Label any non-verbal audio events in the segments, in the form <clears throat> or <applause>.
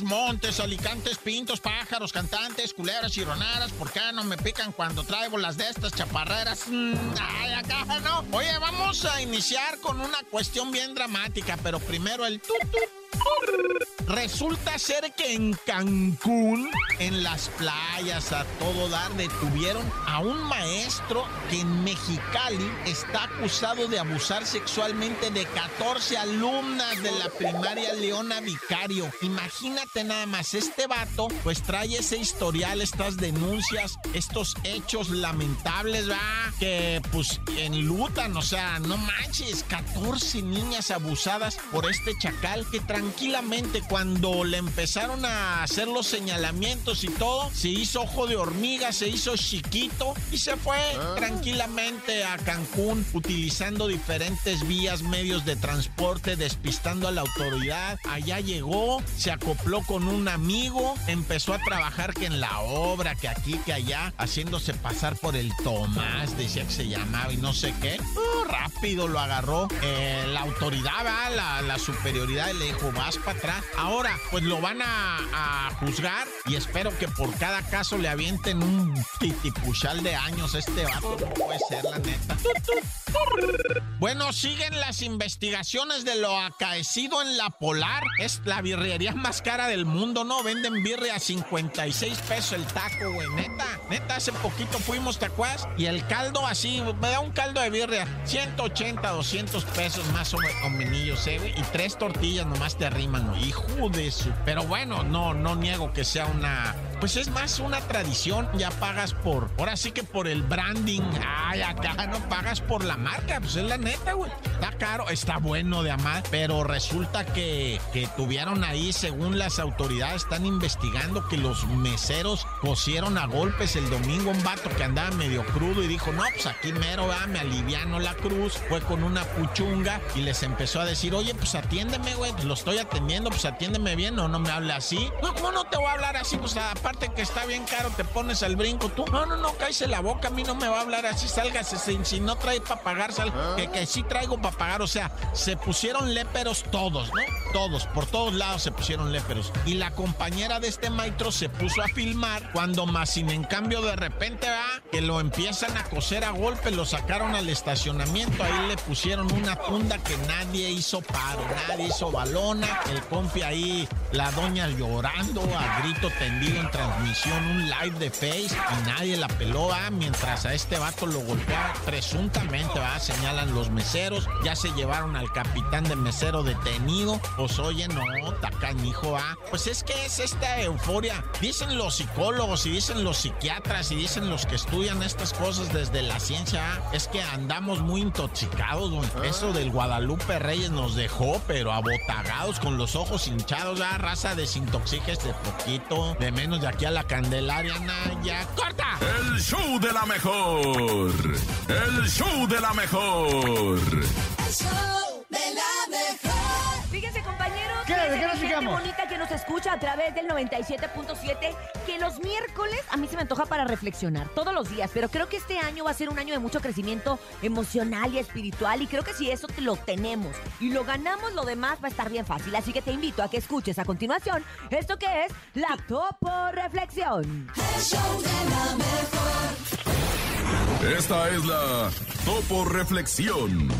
Montes, alicantes, pintos, pájaros, cantantes, culebras y ronaras. ¿Por qué no me pican cuando traigo las de estas chaparreras? Mm, ay, acá no. Oye, vamos a iniciar con una cuestión bien dramática, pero primero el tut, tut. Resulta ser que en Cancún, en las playas a todo dar, detuvieron a un maestro que en Mexicali está acusado de abusar sexualmente de 14 alumnas de la primaria Leona Vicario. Imagínate nada más, este vato pues trae ese historial, estas denuncias, estos hechos lamentables, va, que pues enlutan, o sea, no manches, 14 niñas abusadas por este chacal que tranquilamente cuando le empezaron a hacer los señalamientos y todo, se hizo ojo de hormiga, se hizo chiquito y se fue tranquilamente a Cancún utilizando diferentes vías, medios de transporte, despistando a la autoridad. Allá llegó, se acopló con un amigo, empezó a trabajar que en la obra, que aquí, que allá, haciéndose pasar por el Tomás, decía que se llamaba y no sé qué. Uh, rápido lo agarró eh, la autoridad. La, la superioridad le dijo, vas para atrás. Ahora, pues lo van a, a, juzgar y espero que por cada caso le avienten un titipuchal de años este vato. No puede ser, la neta. Bueno, siguen las investigaciones de lo acaecido en la Polar. Es la birrería más cara del mundo, ¿no? Venden birria a 56 pesos el taco, güey. Neta, neta, hace poquito fuimos, ¿te acuerdas? Y el caldo así, me da un caldo de birria, 180, 200 pesos más o menos, ¿eh? Y tres tortillas nomás te arriman, ¿no? Hijo de su... Pero bueno, no, no niego que sea una... Pues es más una tradición, ya pagas por... Ahora sí que por el branding. Ay, acá no pagas por la marca, pues es la neta, güey. Está caro, está bueno de amar, pero resulta que, que tuvieron ahí, según las autoridades, están investigando que los meseros cosieron a golpes el domingo un vato que andaba medio crudo y dijo, no, pues aquí mero, va, me aliviano la cruz. Fue con una puchunga y les empezó a decir, oye, pues atiéndeme, güey, pues lo estoy atendiendo, pues atiéndeme bien o no me hable así. No, ¿cómo no te voy a hablar así? Pues aparte que está bien caro, te pones al brinco tú. No, no, no, cállese la boca, a mí no me va a hablar así, sálgase, si, si no trae para pagar, sal, que, que sí traigo para pagar, o sea, se pusieron léperos todos, ¿no? Todos, por todos lados se pusieron léperos. Y la compañera de este maestro se puso a filmar cuando más sin en cambio de repente va que lo empiezan a coser a golpe, lo sacaron al estacionamiento, ahí le pusieron una funda que nadie hizo paro, nadie hizo balona, el confi ahí, la doña llorando a grito tendido en transmisión, un live de Face y nadie la peló, ¿va? mientras a este vato lo golpea presuntamente, va, señalan los meseros, ya se llevaron al capitán de mesero detenido, pues oye, no, tacanijo, va. Pues es que es esta euforia. Dicen los psicólogos y dicen los psiquiatras y dicen los que estudian estas cosas desde la ciencia, es que andamos muy intoxicados, güey. Eso del Guadalupe Reyes nos dejó, pero abotagados, con los ojos hinchados, ya raza, desintoxíquese poquito, de menos de aquí a la Candelaria, ya, ¡corta! El show de la mejor. El show de la mejor. El show ¿De qué nos fijamos? bonita que nos escucha a través del 97.7, que los miércoles a mí se me antoja para reflexionar todos los días, pero creo que este año va a ser un año de mucho crecimiento emocional y espiritual y creo que si eso te lo tenemos y lo ganamos, lo demás va a estar bien fácil. Así que te invito a que escuches a continuación esto que es la Topo Reflexión. El show de la mejor. Esta es la Topo Reflexión.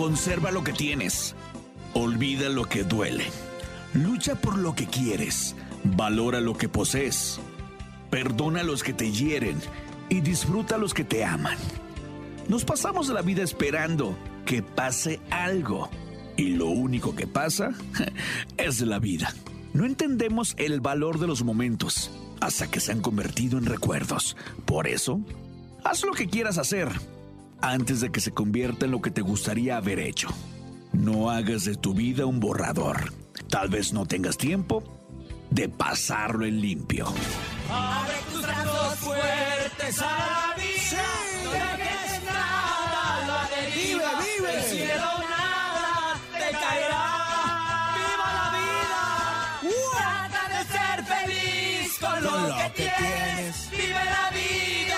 Conserva lo que tienes. Olvida lo que duele. Lucha por lo que quieres. Valora lo que posees. Perdona a los que te hieren y disfruta a los que te aman. Nos pasamos la vida esperando que pase algo. Y lo único que pasa <laughs> es la vida. No entendemos el valor de los momentos hasta que se han convertido en recuerdos. Por eso, haz lo que quieras hacer antes de que se convierta en lo que te gustaría haber hecho. No hagas de tu vida un borrador. Tal vez no tengas tiempo de pasarlo en limpio. Abre tus brazos fuertes a la vida. Sí. No dejes nada la deriva. Vive, vive. El cielo nada te caerá. ¡Viva la vida! Uh. Trata de ser feliz con, lo, que, tienes. tienes. Vive la vida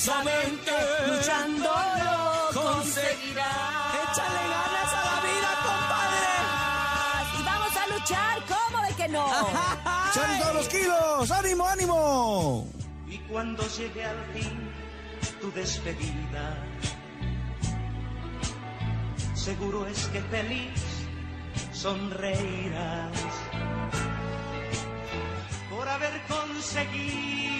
intensamente, luchándolo conseguirás. Échale ganas a la vida, Y vamos a luchar, ¿cómo de que no? <laughs> ¡Echan todos los kilos! ¡Ánimo, ánimo! Y cuando llegue al fin tu despedida, seguro es que feliz sonreirás por haber conseguido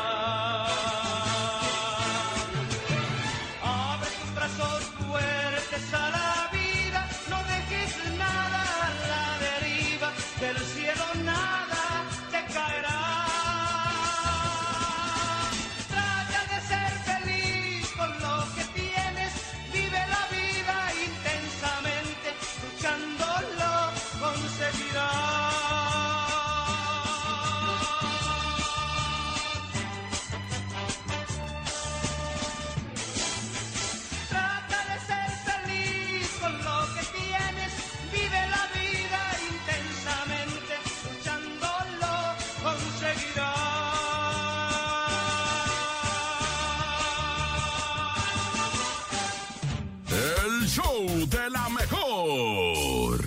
Show de la mejor.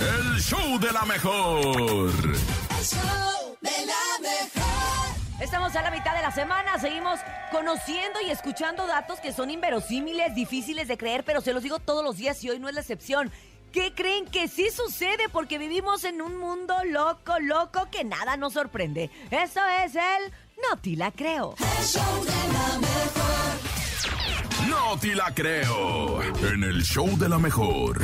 El show de la mejor. El show de la mejor. Estamos a la mitad de la semana, seguimos conociendo y escuchando datos que son inverosímiles, difíciles de creer, pero se los digo todos los días y hoy no es la excepción. ¿Qué creen que sí sucede? Porque vivimos en un mundo loco, loco, que nada nos sorprende. Eso es el No te la creo. El show de la mejor. No te la creo. En el show de la mejor.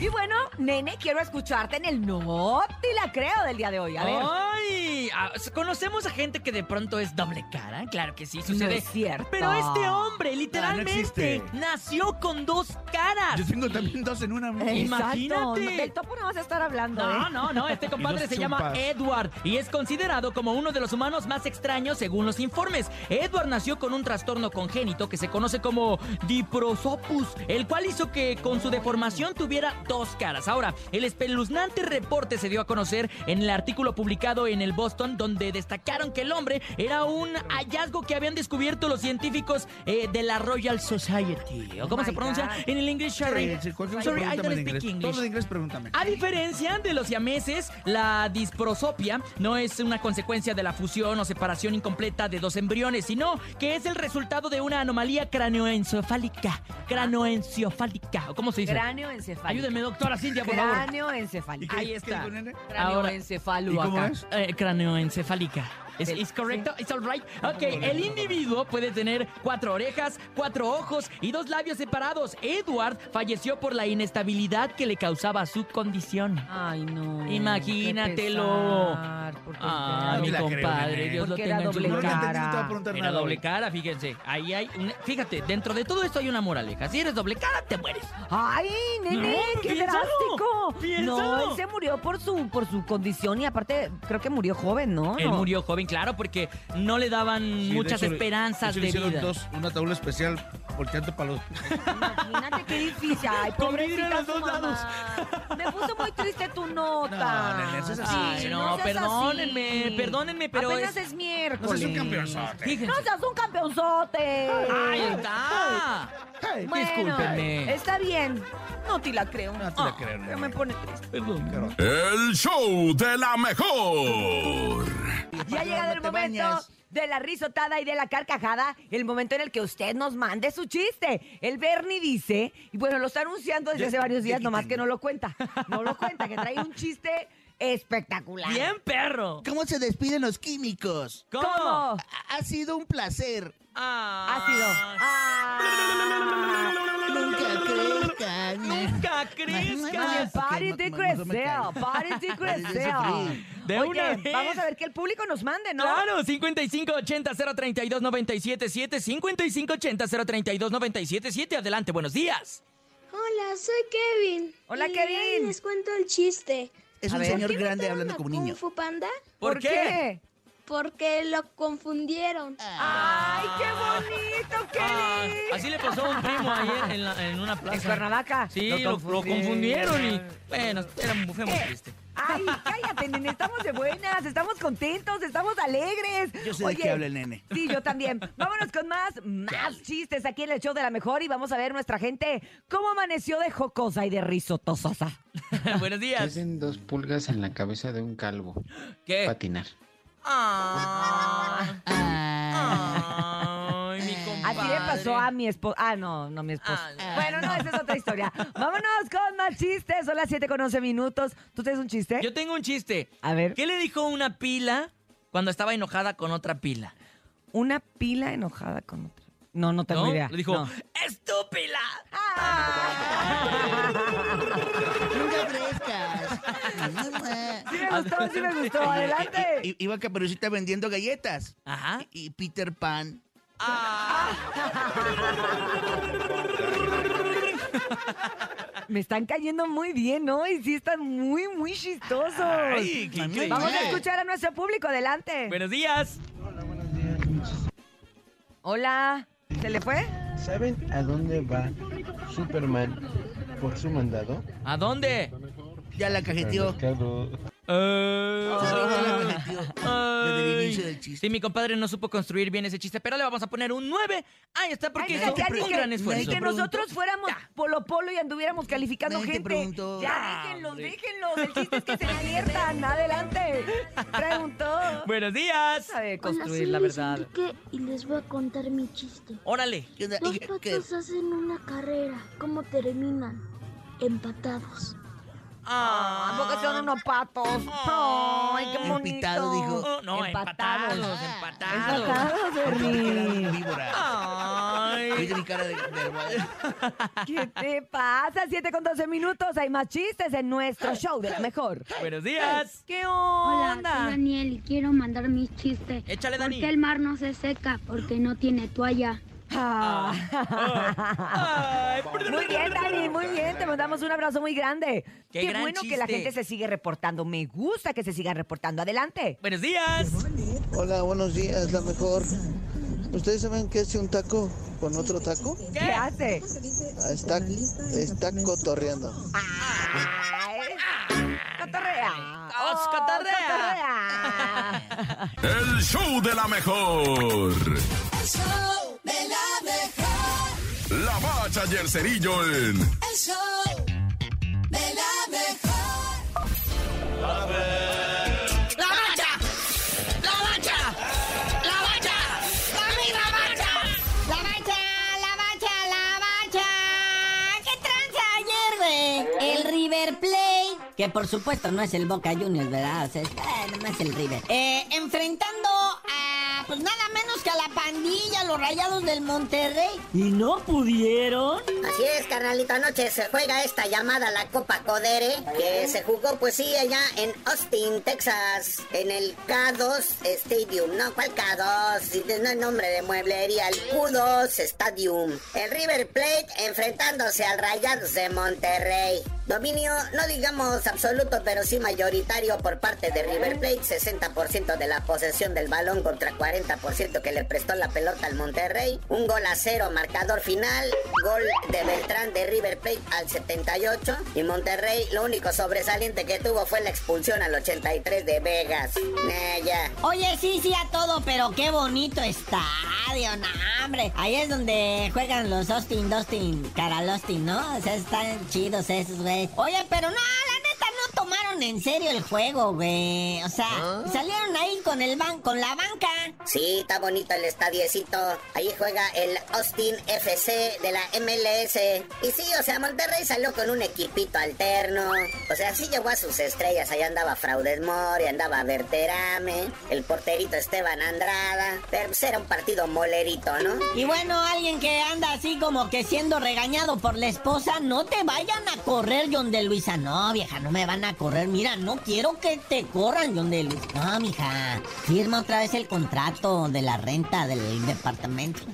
Y bueno, nene, quiero escucharte en el No te la creo del día de hoy. A ver. ¡Ay! Ah, Conocemos a gente que de pronto es doble cara. Claro que sí, sucede. No es cierto. Pero este hombre, literalmente, existe. nació con dos caras. Yo tengo también dos en una. Exacto. imagínate. Del topo no vas a estar hablando, No, ¿eh? no, no, este compadre se llama. Edward y es considerado como uno de los humanos más extraños según los informes. Edward nació con un trastorno congénito que se conoce como diprosopus, el cual hizo que con su deformación tuviera dos caras. Ahora, el espeluznante reporte se dio a conocer en el artículo publicado en el Boston donde destacaron que el hombre era un hallazgo que habían descubierto los científicos eh, de la Royal Society. ¿O cómo Oh se pronuncia God. en el inglés, Sherry? Sí, sí, cualquier Sorry, I don't speak. English. Todo en inglés, pregúntame. A diferencia de los siameses, la disprosopia no es una consecuencia de la fusión o separación incompleta de dos embriones, sino que es el resultado de una anomalía craneoencefálica. Craneoencefálica. ¿O ¿Cómo se dice? Cráneo encefálico. Ayúdeme, doctora Cintia, por favor. Cráneo encefálico. Ahí ¿Qué está. Ahora- encefalo ¿Y cómo acá. es? Eh, craneoencefálica. ¿Es, correcto? ¿Es all right? Ok, el individuo puede tener cuatro orejas, cuatro ojos y dos labios separados. Edward falleció por la inestabilidad que le causaba su condición. Ay, no. Imagínatelo. Ah, mi compadre. Dios lo tenga en su cara. Era doble cara, fíjense. Ahí hay una- Fíjate, dentro de todo esto hay una moraleja. Si eres doble cara, te mueres. Ay, nene, No, qué piénsalo, drástico. piénsalo. No, él se murió por su por su condición y aparte creo que murió joven, ¿no? Él murió joven, claro, porque no le daban Sí, de muchas hecho, esperanzas de, de, hecho, hicieron vida. dos, una tabla especial volteando para los... Imagínate qué difícil. Ay, <laughs> pobrecita los dos mamá. Me puso muy triste tu nota. No, nene, eso es así. Ay, no, seas perdónenme, así. perdónenme, pero Apenas es- es, miércoles. No seas un campeonzote. Fíjense. No seas un campeonzote. ¡Ahí está! Hey, Bueno, Discúlpenme. Está bien. No te la creo. No te la Ah, creo, pero nene. me pone triste. Perdón. El show de la mejor. Ya ha llegado el momento bañas. De la risotada y de la carcajada, el momento en el que usted nos mande su chiste. El Bernie dice, y bueno, lo está anunciando desde hace varios días, nomás que no lo cuenta. No lo cuenta, que trae un <laughs> chiste espectacular. Bien, perro. ¿Cómo se despiden los químicos? ¿Cómo? Ha sido un placer. Ah. Ácido. Ah. Nunca crezcan. Nunca crezcas. pare de no- no- no me crecer, cae. pare de Oye, una vez. vamos a ver que el público nos mande, ¿no? Claro, 5580-032-977, Adelante, buenos días. Hola, soy Kevin. Hola, Y Kevin. les cuento el chiste. Es A un ver. señor ¿Por qué grande hablando como Kung niño. Fu Panda? ¿Por qué? Porque lo confundieron. ¡Ay, qué bonito, Ah, Kelly! así le pasó a un primo ayer en, la- en una plaza. ¿En Cuernavaca? Sí, lo, lo confundieron y bueno, era muy, fue muy Eh, triste. Ay, <laughs> cállate, nene, estamos de buenas, estamos contentos, estamos alegres. Yo sé de qué habla el nene. Sí, yo también. <laughs> Vámonos con más, más chistes aquí en el show de la mejor y vamos a ver nuestra gente cómo amaneció de jocosa y de risotososa. <laughs> Buenos días. Hacen dos pulgas en la cabeza de un calvo. ¿Qué? Patinar. Ah. Ay, mi compadre. Así le pasó a mi esposo. Ah, no, no mi esposo. Ah, bueno, no, esa es otra historia. Vámonos con más chistes. Son las 7 con 11 minutos. ¿Tú tienes un chiste? Yo tengo un chiste. A ver. ¿Qué le dijo una pila cuando estaba enojada con otra pila? Una pila enojada con otra. No, no tengo ¿No? idea. Le dijo, No. ¡estúpila! <laughs> Nunca crezcas. Sí me gustó, sí me gustó. <laughs> Adelante. I- Iba Caperucita vendiendo galletas. Ajá. Y Peter Pan. Me están cayendo muy bien, ¿no? Y sí están muy, muy chistosos. Ay, qué increíble. Vamos a escuchar a nuestro público. Adelante. Buenos días. Hola. ¿Se le fue? ¿Saben a dónde va Superman por su mandado? ¿A dónde? Ya la cajeteó. La cajeteó. Desde el inicio del chiste. Sí, mi compadre no supo construir bien ese chiste, pero le vamos a poner un 9. Ahí está, porque Ay, hizo mira, ya un gran que esfuerzo. nosotros fuéramos polo polo y anduviéramos calificando gente. Ya, déjenlos, déjenlos. El chiste es que se diviertan. <laughs> Adelante. Preguntó. Buenos días. Sabe construir, la verdad. Y les voy a contar mi chiste. Órale. ¿Qué onda? Dos ¿Y qué- patos hacen una carrera. ¿Cómo terminan? Empatados. ¿A poco son unos patos? Ay, qué bonito. Empitado, dijo. Oh, no, empatados, empatados. Empatados, Bernie. Víbora. Ay. ¿Viste mi cara de, de- ¿Qué te pasa? 7 con 12 minutos. Hay más chistes en nuestro show de la mejor. Buenos días. ¿Qué Hola, onda? soy Daniel y quiero mandar mi chiste. Échale, ¿Por Dani. qué el mar no se seca? Porque no tiene toalla. Ah. Ay, Muy bien, Dani, muy bien. Te mandamos un abrazo muy grande. Qué Qué, gran bueno que la gente se sigue reportando. Me gusta que se sigan reportando. Adelante. Buenos días. Hola, buenos días, la mejor. ¿Ustedes saben qué es un taco con otro taco? ¿Qué, hace? Ah, Está, está cotorreando. Ay, cotorrea. Os cotorrea. cotorrea. El show de la mejor. El show de la mejor. La bacha y el cerillo en El show de la mejor. ¡La bacha! ¡La bacha! ¡La bacha! ¡La bacha! La bacha, la bacha, la bacha. ¿Qué tranza ayer, güey? El River Plate, que por supuesto no es el Boca Juniors, ¿verdad? O sea, es, eh, no es el River. Eh, enfrentando pues nada menos que a la pandilla, los rayados del Monterrey. ¿Y no pudieron? Así es, carnalito. Anoche se juega esta llamada la Copa Codere, que se jugó, pues sí, allá en Austin, Texas, en el K2 Stadium. No, ¿cuál K2? Si No es nombre de mueblería, el Q2 Stadium. El River Plate enfrentándose al Rayados de Monterrey. Dominio, no digamos absoluto, pero sí mayoritario por parte de River Plate. 60% de la posesión del balón contra 40% que le prestó la pelota al Monterrey. Un gol a cero, marcador final. Gol de Beltrán de River Plate al 78. Y Monterrey, lo único sobresaliente que tuvo fue la expulsión al 83 de Vegas. Eh. Oye, sí, sí a todo, pero qué bonito estadio, no, hombre. Ahí es donde juegan los Austin, Dustin, Carol Austin, ¿no? O sea, están chidos esos, güey. Oye, pero no, tomaron en serio el juego, güey. O sea, salieron ahí con el ban con la banca. Sí, está bonito el estadiecito. Ahí juega el Austin FC de la MLS. Y sí, o sea, Monterrey salió con un equipito alterno. O sea, sí llegó a sus estrellas. Ahí andaba Fraudes Mori, andaba Berterame, el porterito Esteban Andrada. Pero pues era un partido molerito, ¿no? Y bueno, alguien que anda así como que siendo regañado por la esposa, no te vayan a correr, John de Luisa. No, vieja, no me van a correr mira, no quiero que te corran, John de Luis. No, mija, firma otra vez el contrato de la renta del departamento. <laughs>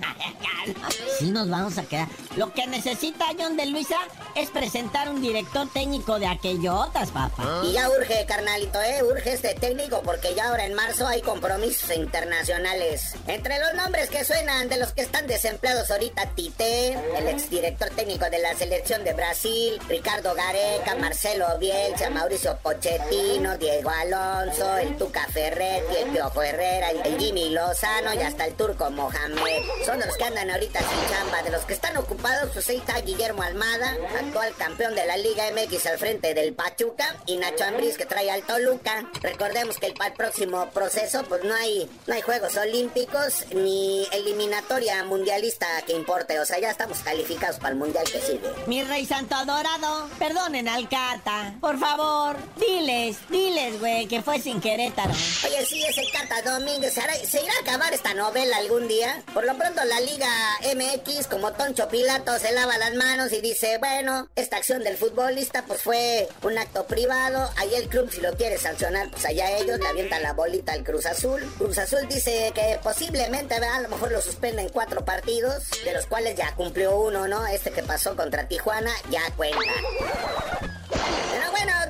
Sí nos vamos a quedar. Lo que necesita John de Luisa es presentar un director técnico de aquellotas, papá. Y ya urge, carnalito, ¿eh? Urge este técnico porque ya ahora en marzo hay compromisos internacionales. Entre los nombres que suenan de los que están desempleados ahorita, Tite, el exdirector técnico de la selección de Brasil, Ricardo Gareca, Marcelo Bielsa, Mauricio Pochettino, Diego Alonso, el Tuca Ferretti, el Piojo Herrera, el Jimmy Lozano y hasta el turco Mohamed. Son los que andan ahorita sin chamba. De los que están ocupados, pues ahí Guillermo Almada, actual campeón de la Liga MX al frente del Pachuca, y Nacho Ambriz que trae al Toluca. Recordemos que para el próximo proceso, pues no hay, no hay Juegos Olímpicos ni eliminatoria mundialista que importe. O sea, ya estamos calificados para el mundial que sigue. Mi rey santo adorado, perdonen al Cata. Por favor, diles, diles, güey, que fue sin Querétaro. Oye, sí, es el Cata Domínguez. ¿Se, irá a acabar esta novela algún día? Por lo pronto, la Liga MX, como Toncho Pilato, se lava las manos y dice: Bueno, esta acción del futbolista, pues fue un acto privado. Ahí el club, si lo quiere sancionar, pues allá ellos le avientan la bolita al Cruz Azul. Cruz Azul dice que posiblemente, a lo mejor lo suspenden cuatro partidos, de los cuales ya cumplió uno, ¿no? Este que pasó contra Tijuana, ya cuenta.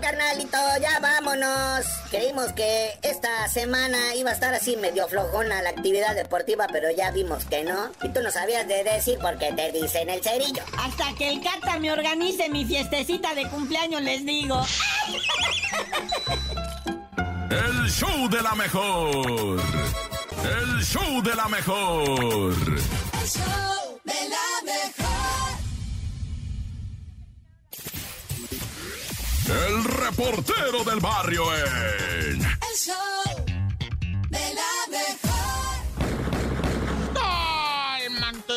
Carnalito, ya vámonos. Creímos que esta semana iba a estar así medio flojona la actividad deportiva, pero ya vimos que no. Y tú no sabías de decir porque te dicen el cerillo. Hasta que el Cata me organice mi fiestecita de cumpleaños, les digo. El show de la mejor. El show de la mejor. El show de la El reportero del barrio en. El show de la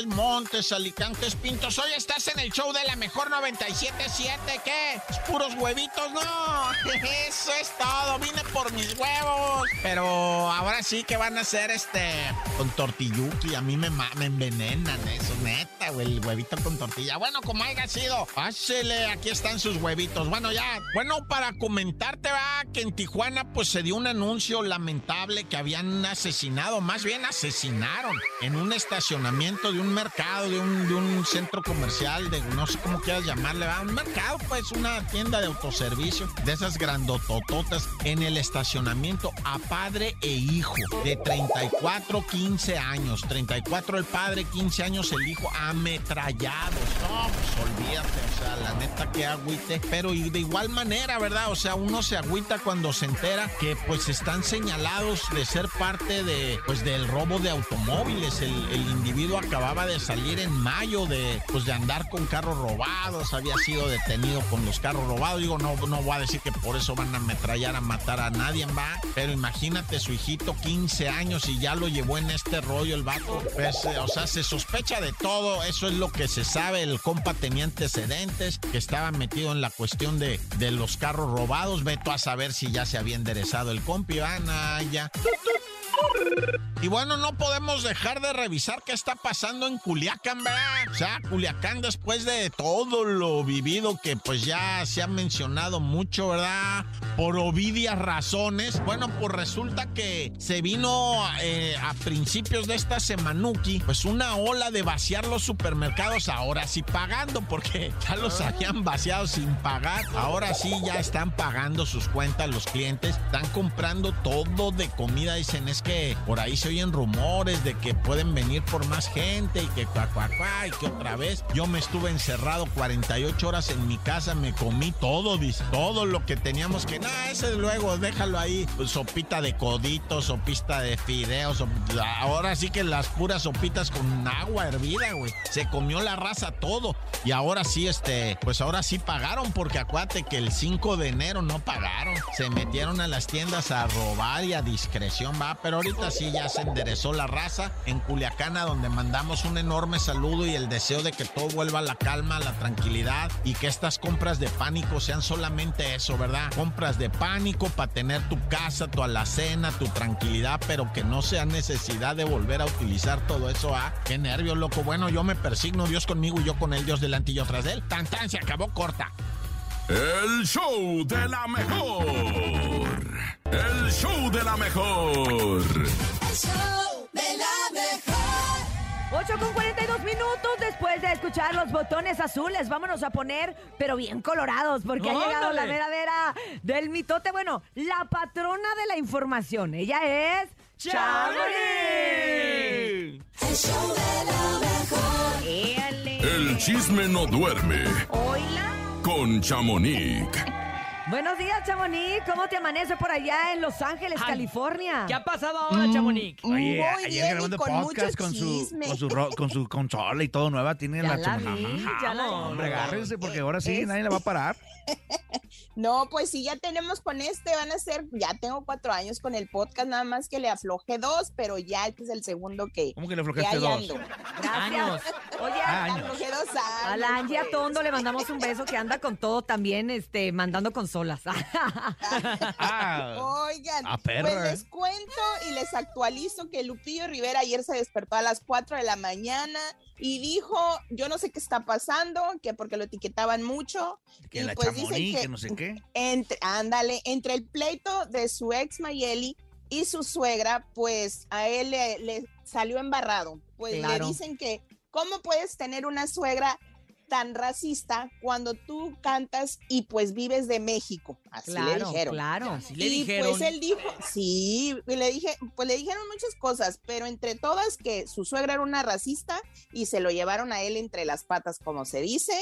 Montes, Alicantes, Pintos. Hoy estás en el show de la mejor 97.7. ¿Qué? ¿Es puros huevitos? No, <laughs> eso es todo. Vine por mis huevos. Pero ahora sí que van a hacer este con tortilluki. A mí me, me envenenan eso, neta, güey. El huevito con tortilla. Bueno, como haya sido, pásele. Aquí están sus huevitos. Bueno, ya. Bueno, para comentarte, va, que en Tijuana, pues se dio un anuncio lamentable que habían asesinado, más bien asesinaron en un estacionamiento de un mercado, de un, de un centro comercial, de no sé cómo quieras llamarle, ¿va? un mercado, pues una tienda de autoservicio, de esas grandotototas, en el estacionamiento a padre e hijo, de 34, 15 años, 34 el padre, 15 años el hijo, ametrallados. No, pues olvídate, o sea, la neta que agüite, pero de igual manera, ¿verdad? O sea, uno se agüita cuando se entera que pues están señalados de ser parte de, pues del robo de automóviles. El, el individuo acababa de salir en mayo de, pues de andar con carros robados, había sido detenido con los carros robados. Digo, no, no voy a decir que por eso van a ametrallar, a matar a nadie, va. Pero imagínate su hijito, 15 años y ya lo llevó en este rollo el vato. Pues, eh, o sea, se sospecha de todo, eso es lo que se sabe. El compa tenía antecedentes, que estaba metido en la cuestión de, de los carros robados. Veto a saber si ya se había enderezado el compi, van ya. Y bueno, no podemos dejar de revisar qué está pasando en Culiacán, ¿verdad? O sea, Culiacán después de todo lo vivido que pues ya se ha mencionado mucho, ¿verdad? Por obvias razones. Bueno, pues resulta que se vino eh, a principios de esta semanuki, pues una ola de vaciar los supermercados, ahora sí pagando, porque ya los habían vaciado sin pagar. Ahora sí ya están pagando sus cuentas los clientes, están comprando todo de comida, dicen, es que por ahí se oyen rumores de que pueden venir por más gente y que cuá, cuá, cuá, y que otra vez. Yo me estuve encerrado 48 horas en mi casa, me comí todo, dice, todo lo que teníamos que, nada, ese luego déjalo ahí, sopita de coditos, sopita de fideos, ahora sí que las puras sopitas con agua hervida, güey, se comió la raza todo y ahora sí, este, pues ahora sí pagaron porque acuérdate que el 5 de enero no pagaron, se metieron a las tiendas a robar y a discreción, va, pero ahorita sí ya se enderezó la raza en Culiacán, a donde mandamos un enorme saludo y el deseo de que todo vuelva a la calma, a la tranquilidad y que estas compras de pánico sean solamente eso, ¿verdad? Compras de pánico para tener tu casa, tu alacena, tu tranquilidad, pero que no sea necesidad de volver a utilizar todo eso, ¿ah? Qué nervios, loco. Bueno, yo me persigno, Dios conmigo y yo con él, Dios delante y yo tras él. Tan, se acabó corta. El show de la mejor. El show de la mejor. El show de la mejor. 8 con 42 minutos después de escuchar los botones azules. Vámonos a poner, pero bien colorados, porque ha llegado la vera vera del mitote. Bueno, la patrona de la información. Ella es. ¡Chamonix! El show de la mejor. ¡Éale! El chisme no duerme Oila. con Chamonix. Buenos días, Chamonix. ¿Cómo te amanece por allá en Los Ángeles, Ay, California? ¿Qué ha pasado ahora, Chamonix? Oye, Muy ayer bien, y grabando con podcast con su, chisme. con su ro- con su consola y todo nueva, tiene Ya la la vi, ya la vi. Hombre, agárrense porque ahora sí Es- nadie la va a parar. <laughs> No, pues sí, ya tenemos con este, van a ser, ya tengo cuatro años con el podcast, nada más que le aflojé dos, pero ya este es el segundo que, ¿Cómo que le aflojaste dos? ando. Gracias. Años. Oye, Ah, Le años. aflojé dos años. a la Angie pues. Atondo le mandamos un beso que anda con todo también, este, mandando consolas. <laughs> Ah, Oigan, Ah, perra, pues les cuento y les actualizo que Lupillo Rivera ayer se despertó a las 4 de la mañana y dijo, yo no sé qué está pasando, que porque lo etiquetaban mucho. que y la pues dicen que- que no sé qué. Entre, ándale, entre el pleito de su ex Mayeli y su suegra, pues a él le, le salió embarrado. Pues Claro. le dicen que, ¿cómo puedes tener una suegra tan racista cuando tú cantas y pues vives de México? Así le dijeron. claro. Así le y dijeron. pues él dijo, sí, y le dije, pues le dijeron muchas cosas, pero entre todas que su suegra era una racista y se lo llevaron a él entre las patas, como se dice.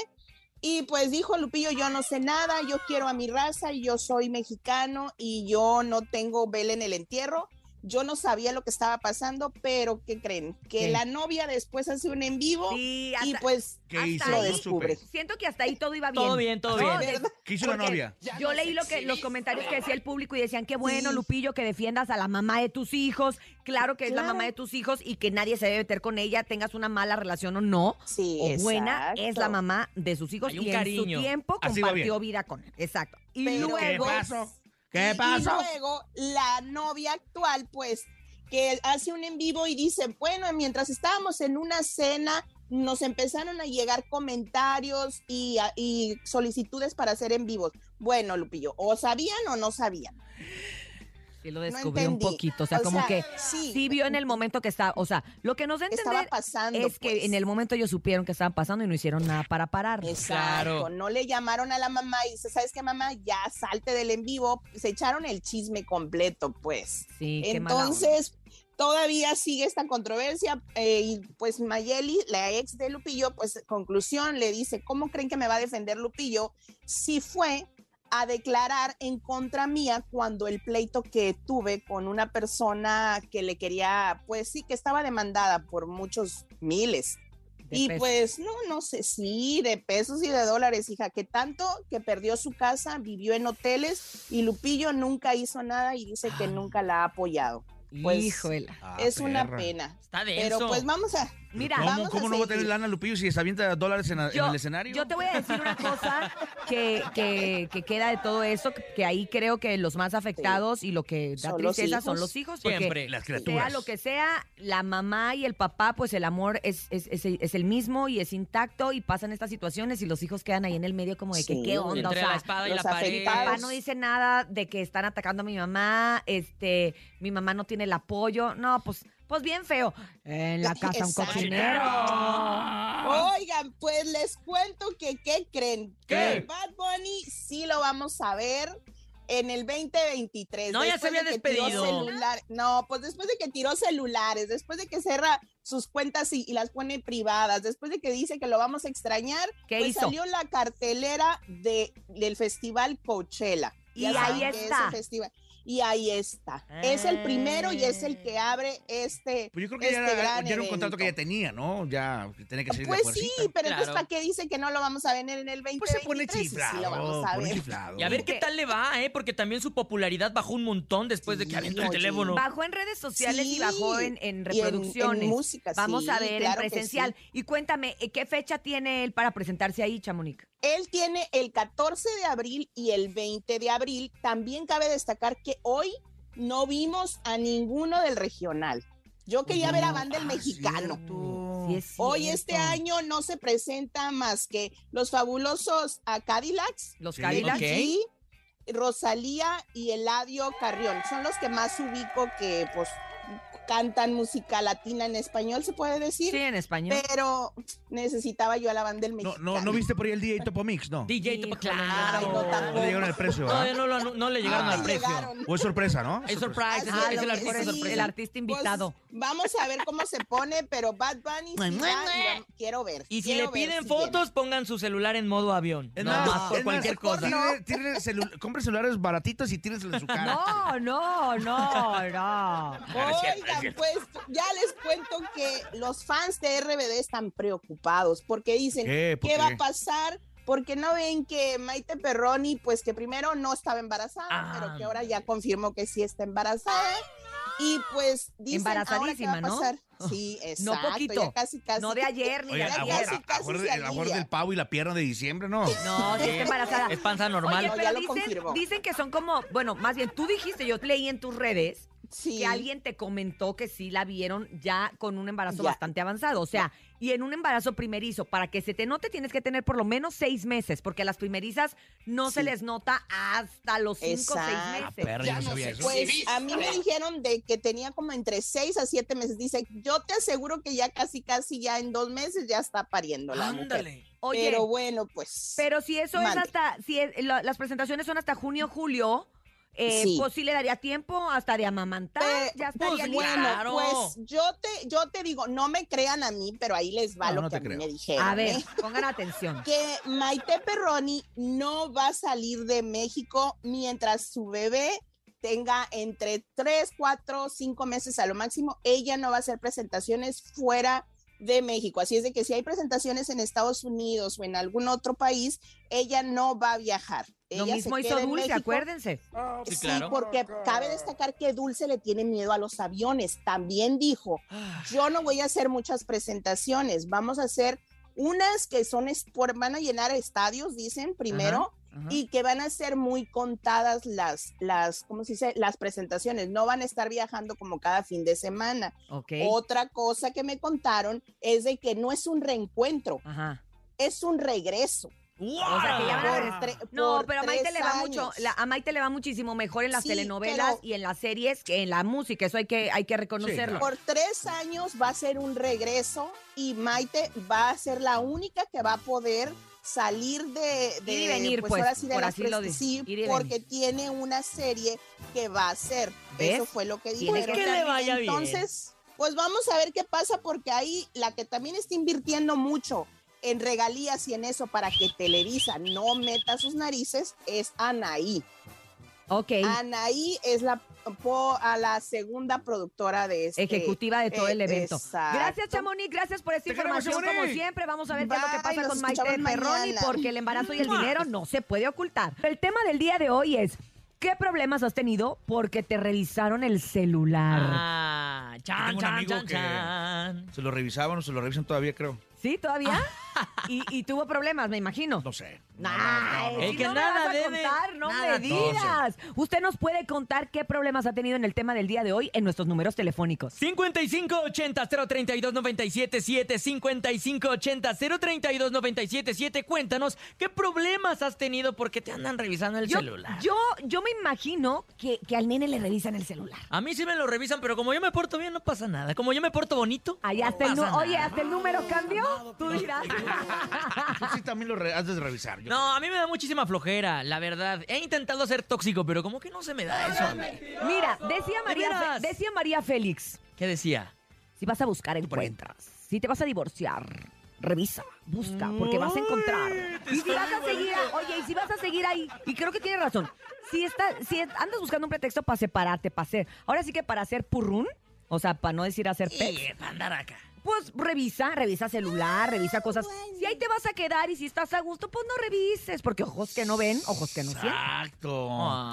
Y pues dijo Lupillo, yo no sé nada, yo quiero a mi raza, yo soy mexicano y yo no tengo vela en el entierro. Yo no sabía lo que estaba pasando, pero ¿qué creen? Que ¿Qué? la novia después hace un en vivo Sí, y pues ¿Qué hasta hizo? lo descubre. Siento que hasta ahí todo iba bien. Todo bien, todo No, bien. ¿Qué hizo la novia? Yo leí lo que, los comentarios que decía el público y decían, qué bueno, Sí. Lupillo, que defiendas a la mamá de tus hijos. Claro que es la mamá de tus hijos y que nadie se debe meter con ella, tengas una mala relación o no. Sí, o buena, es la mamá de sus hijos Hay un y en cariño. su tiempo Así compartió vida con él. Exacto. Y Pero- ¿Qué luego... pasó? ¿Qué Y- pasó? Y luego la novia actual, pues, que hace un en vivo y dice, bueno, mientras estábamos en una cena, nos empezaron a llegar comentarios y, y solicitudes para hacer en vivos. Bueno, Lupillo, o sabían o no sabían. Sí lo No descubrió un poquito, o sea, O como sea, que sí. sí vio en el momento que estaba, o sea, lo que nos da a Estaba entender pasando. es que pues. en el momento ellos supieron que estaban pasando y no hicieron nada para parar. Exacto, Claro. no le llamaron a la mamá y dice, ¿sabes qué, mamá? Ya salte del en vivo. Se echaron el chisme completo, pues. Sí. Entonces, todavía sigue esta controversia eh, y pues Mayeli, la ex de Lupillo, pues conclusión le dice, ¿cómo creen que me va a defender Lupillo si fue a declarar en contra mía cuando el pleito que tuve con una persona que le quería, pues sí, que estaba demandada por muchos miles. De y pesos. pues no, no sé, sí, de pesos y de dólares, hija, que tanto que perdió su casa, vivió en hoteles y Lupillo nunca hizo nada y dice que nunca la ha apoyado. Pues, Híjole. Ah, es una pena. Está Pero denso. pues vamos a... Mira, ¿Cómo, vamos a cómo no va a tener lana Lupillo si se avienta dólares en, el escenario? Yo te voy a decir una cosa que, que, que queda de todo eso, que ahí creo que los más afectados y lo que da Son los tristeza son los hijos, porque Siempre. Las sea criaturas. lo que sea, la mamá y el papá, pues el amor es, es, es- es el mismo y es intacto y pasan estas situaciones y los hijos quedan ahí en el medio como de que Sí, qué onda, o Entre sea, la espada y la pared. afectados. papá no dice nada de que están atacando a mi mamá, este, mi mamá no tiene el apoyo, no, pues, pues bien feo. En la casa un Exacto. cochinero. Oigan, pues les cuento que, ¿qué creen? ¿Qué? Que Bad Bunny sí lo vamos a ver en el 2023. No, ya se había de despedido. celular- no, pues después de que tiró celulares, después de que cerra sus cuentas y, y las pone privadas, después de que dice que lo vamos a extrañar, ¿Qué pues hizo? salió la cartelera de, del festival Coachella. Y ahí que ese está. festival- Y ahí está. Es el primero y es el que abre este, Pues yo creo que ya este era, gran ya era un contrato que ya tenía, ¿no? Ya tenía que salir Pues sí, pero entonces. ¿para qué dice que no lo vamos a ver en el 2023? Pues se pone Sí, sí chiflado, lo vamos a ver. chiflado. Y a ver qué tal le va, ¿eh? Porque también su popularidad bajó un montón después de que aventó el teléfono. Bajó en redes sociales y bajó en, en Y en- reproducciones. en música, Vamos sí, a ver claro en presencial. Y cuéntame, ¿eh, ¿qué fecha tiene él para presentarse ahí, Chamonix? Él tiene el 14 de abril y el 20 de abril. También cabe destacar que hoy no vimos a ninguno del regional. Yo quería ver a Banda el Mexicano. Sí es Hoy este año no se presenta más que los fabulosos a Cadillacs. Los Sí, Cadillacs. Y Rosalía y Eladio Carrión. Son los que más ubico que pues cantan música latina en español, se puede decir. Sí, en español. Pero necesitaba yo a la banda del No, mexicano. no, ¿no viste por ahí el DJ Topo Mix? No. DJ Topo, claro. Ay, no. No le llegaron el precio, no, no le llegaron Ah. al precio. Llegaron. O es sorpresa, ¿no? Es surprise, es, Ah, es el artista sí. El artista Pues, invitado. vamos a ver cómo se pone, pero Bad Bunny sí va, quiero ver. Y si le piden si fotos, pongan su celular en modo avión. Es no más, más por es cualquier más, cosa. tiene- tiene celu- compre celulares baratitos y tírenselo en su cara. No, no, no, no. <laughs> Oigan, pues ya les cuento que los fans de RBD están preocupados porque dicen, ¿Qué? ¿Por ¿qué va a pasar? Porque no ven que Maite Perroni, pues que primero no estaba embarazada, Ah. pero que ahora ya confirmó que sí está embarazada. Y pues dicen, ¿ahora qué va Embarazadísima, a ¿no? pasar? <laughs> Sí, exacto. No poquito. ya casi, casi. No de ayer ni de ayer. casi, a- casi acuerde- se a lo mejor alivia. del pavo y la pierna de diciembre, ¿no. No, sí está embarazada. Es panza normal. Oye, No, pero ya lo dicen, dicen que son como, bueno, más bien tú dijiste, yo leí en tus redes Sí. que alguien te comentó que sí la vieron ya con un embarazo Ya. bastante avanzado. O sea, y en un embarazo primerizo, para que se te note tienes que tener por lo menos seis meses, porque a las primerizas no se les nota hasta los cinco o seis meses. Perra, Ya no sabía eso. Pues a mí me dijeron de que tenía como entre seis a siete meses. Dice, yo te aseguro que ya casi, casi ya en dos meses ya está pariendo la mujer. Ándale. Oye, Pero bueno, pues. Pero si eso Mande. es hasta, si es- la- las presentaciones son hasta junio, julio, eh, Sí. pues sí le daría tiempo hasta de amamantar, Eh, ya pues, estaría bueno, listo. Claro. pues yo te, yo te digo, no me crean a mí, pero ahí les va No, lo no que a mí me dijeron. A ver, ¿eh? pongan atención. <laughs> Que Maite Perroni no va a salir de México mientras su bebé tenga entre 3, 4, 5 meses a lo máximo. Ella no va a hacer presentaciones fuera de México. Así es de que si hay presentaciones en Estados Unidos o en algún otro país, ella no va a viajar. Lo Ella se mismo hizo Dulce, México. acuérdense. Sí, Sí, claro. porque cabe destacar que Dulce le tiene miedo a los aviones. También dijo, yo no voy a hacer muchas presentaciones, vamos a hacer unas que son, es- por- van a llenar estadios, dicen primero, Ajá. y que van a ser muy contadas las, las, ¿cómo se dice? Las presentaciones, no van a estar viajando como cada fin de semana. Otra cosa que me contaron es de que no es un reencuentro, Ajá. es un regreso. O sea, que ya van a Por ver- tre- No, pero a Maite le va mucho, la- a Maite le va muchísimo mejor en las Sí, telenovelas pero- y en las series que en la música, eso hay que, hay que reconocerlo. Por tres años va a ser un regreso y Maite va a ser la única que va a poder salir de, de Ir y venir, pues, ahora sí de por las así lo pres- di- sí, ir y porque tiene una serie que va a hacer. ¿Ves? Eso fue lo que Tiene dijeron. que Que le vaya bien. Entonces, pues vamos a ver qué pasa porque ahí la que también está invirtiendo mucho en regalías y en eso para que Televisa no meta sus narices es Anaí. Ok. Anaí es la po- a la segunda productora de este Ejecutiva de todo el eh, evento. exacto. Gracias, Chamonix. Gracias por esta Te queremos, información. Como siempre, vamos a ver qué es lo que Bye, pasa con Maite Perroni, porque el embarazo y el <laughs> dinero no se puede ocultar. El tema del día de hoy es: ¿qué problemas has tenido porque te revisaron el celular? Ah, chan, Tengo un chan, amigo chan, que- chan. Se lo revisaban o se lo revisan todavía, creo. ¿Sí? ¿Todavía? y, y tuvo problemas, me imagino. No sé. Ay, El si que no me nada vas a debe, contar, no nada me digas. Usted nos puede contar qué problemas ha tenido en el tema del día de hoy en nuestros números telefónicos. 5580-032-977, 5580-032-977. Cuéntanos, ¿qué problemas has tenido porque te andan revisando el Yo, celular? yo, yo me imagino que, que al nene le revisan el celular. A mí sí me lo revisan, pero como yo me porto bien, no pasa nada. Como yo me porto bonito, Ahí no hasta el nu- pasa Oye, nada. hasta el número cambió. Tú dirás. Tú sí también lo re- has de revisar. yo No, a mí me da muchísima flojera, la verdad. He intentado ser tóxico, pero como que no se me da eso. a mí. Mira, decía María, veras? Fe- decía María Félix, ¿Qué decía? si vas a buscar, encuentras. Si te vas a divorciar, revisa, busca, porque vas a encontrar. Y si vas a seguir, a- oye, y si vas a seguir ahí, y creo que tiene razón, si, está, si andas buscando un pretexto para separarte, para hacer, ahora sí que para hacer purrún, o sea, para no decir hacer pez, Sí, para andar acá. Pues revisa, revisa celular, revisa cosas. Si ahí te vas a quedar y si estás a gusto, pues no revises, porque ojos que no ven, ojos que no sienten. Exacto.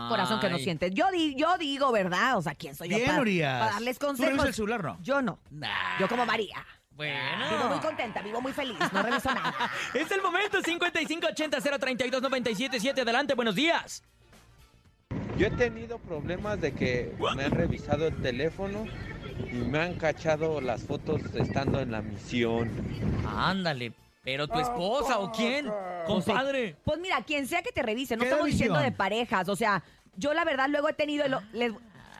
Corazón que no Ay. siente. Yo, di- yo digo, ¿verdad? O sea, ¿quién soy yo Bien, para, Urias. para darles ¿Tú consejos? revisas el celular, no? Yo no. Nah. Yo como María. Bueno. Vivo muy contenta, vivo muy feliz, no reviso nada. <laughs> Es el momento, 5580-032-977. Adelante, buenos días. Yo he tenido problemas de que me han revisado el teléfono y me han cachado las fotos estando en la misión. Ándale, pero tu esposa o quién, compadre. Pues mira, quien sea que te revise, no ¿Qué estamos diciendo de parejas. O sea, yo la verdad luego he tenido. el- les,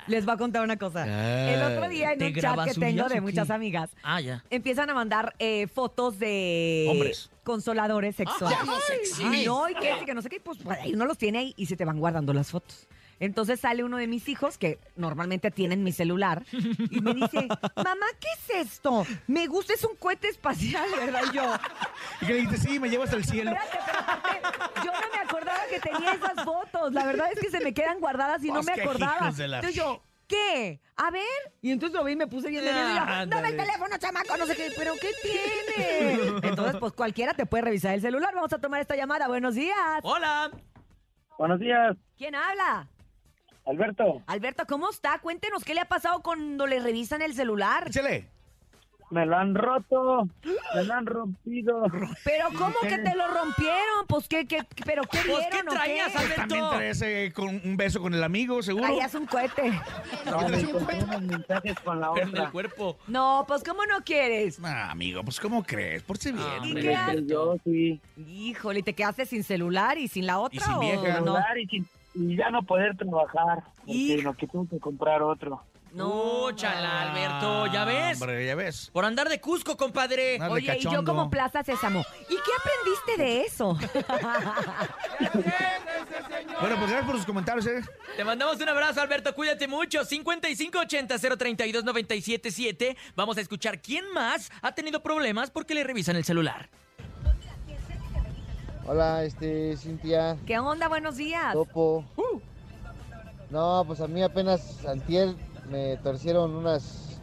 les voy a contar una cosa. El otro día en ¿Te un chat que tengo o de qué? muchas amigas, Ah, ya. empiezan a mandar eh, fotos de Hombres. consoladores sexuales. Ah, sexy. Ay, no, y que, que no sé qué, pues por ahí uno los tiene ahí y se te van guardando las fotos. Entonces sale uno de mis hijos, que normalmente tienen mi celular, y me dice, mamá, ¿qué es esto? Me gusta, es un cohete espacial, ¿verdad? Y yo, Y que le dijiste, sí, me llevas al cielo. Espérate, pero aparte, yo no me acordaba que tenía esas fotos. La verdad es que se me quedan guardadas y no Pues me acordaba. de la- Entonces yo, ¿qué? A ver. Y entonces lo vi y me puse bien nerviosa. y yo, Dame el teléfono, chamaco, no sé qué. ¿Pero qué tiene? Entonces, pues cualquiera te puede revisar el celular. Vamos a tomar esta llamada. Buenos días. Hola. Buenos días, ¿Quién habla? Alberto. Alberto, ¿cómo está? Cuéntenos qué le ha pasado cuando le revisan el celular. Échale. Me lo han roto, me lo han rompido. Pero ¿cómo que te lo rompieron? Pues qué, qué, pero qué Pues, ¿qué vieron o traías, qué? Alberto? También traes eh, con un beso con el amigo, seguro. Traías un cohete. No, <laughs> me encontré unos mensajes con la Pero en el otra. cuerpo. No, pues ¿cómo no quieres? Ah, amigo, pues ¿cómo crees? Por si bien. ¿Y hombre. qué haces? Yo sí. Híjole, ¿y te quedaste sin celular y sin la otra? sin o vieja. no? Celular y, sin- y ya no poder trabajar. Porque lo que tuve que comprar otro. No, chala, Alberto, ¿ya ves? Hombre, ya ves. Por andar de Cusco, compadre. De Oye, y yo cachondo. como Plaza Sésamo. ¿Y qué aprendiste de eso? <laughs> Bueno, pues gracias por sus comentarios, ¿eh? Te mandamos un abrazo, Alberto. Cuídate mucho. 5580-032-977. Vamos a escuchar quién más ha tenido problemas porque le revisan el celular. Hola, este, Cintia, ¿Qué onda? Buenos días. Topo. No, pues a mí apenas antier me torcieron unas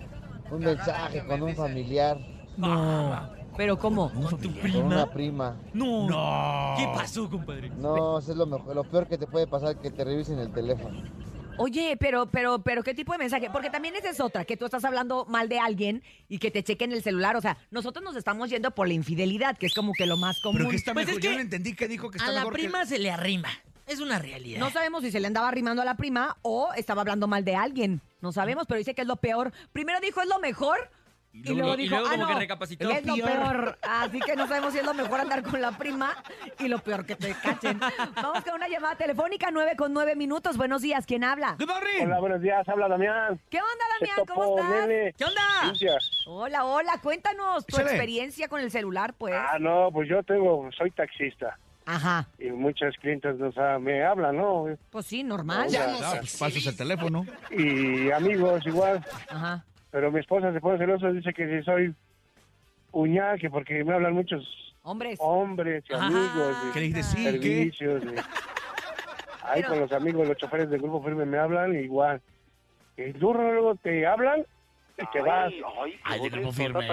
un mensaje con un familiar, No. ¿Pero cómo? ¿Con tu con una prima? prima. No. No. ¿Qué pasó, compadre? No, eso es lo mejor, lo peor que te puede pasar que te revisen el teléfono. Oye, pero, pero, pero, ¿qué tipo de mensaje? Porque también esa es otra, que tú estás hablando mal de alguien y que te chequen el celular. O sea, nosotros nos estamos yendo por la infidelidad, que es como que lo más común. Pero que está Pues mejor. es que Yo no entendí que dijo que está A la mejor que- prima se le arrima. Es una realidad. No sabemos si se le andaba arrimando a la prima o estaba hablando mal de alguien. No sabemos, pero dice que es lo peor. Primero dijo es lo mejor y, luego- luego y dijo, luego ah, como no, que recapacitó. es lo Peor. <laughs> Así que no sabemos si es lo mejor andar con la prima y lo peor que te cachen. Vamos con una llamada telefónica, 9 con 9 minutos. Buenos días, ¿quién habla? Good morning. Hola, buenos días, habla Damián. ¿Qué onda, Damián? Topo, ¿Cómo estás? nene, ¿Qué onda? Cintia. Hola, hola, cuéntanos tu experiencia con el celular, pues. Ah, no, pues yo tengo, soy taxista. Ajá, Y muchos clientes o sea, me hablan, ¿no? pues sí, normal. Ya pues pasas el teléfono. Y amigos igual. Ajá. Pero mi esposa se pone celosa, dice que si soy puñal, que porque me hablan muchos Hombres. hombres y Ajá. amigos. Que le dijiste sí, ¿qué? servicios. <laughs> Ahí Pero- con los amigos, los choferes del grupo firme me hablan igual. Y duro luego te hablan y te vas. Ay, de grupo firme.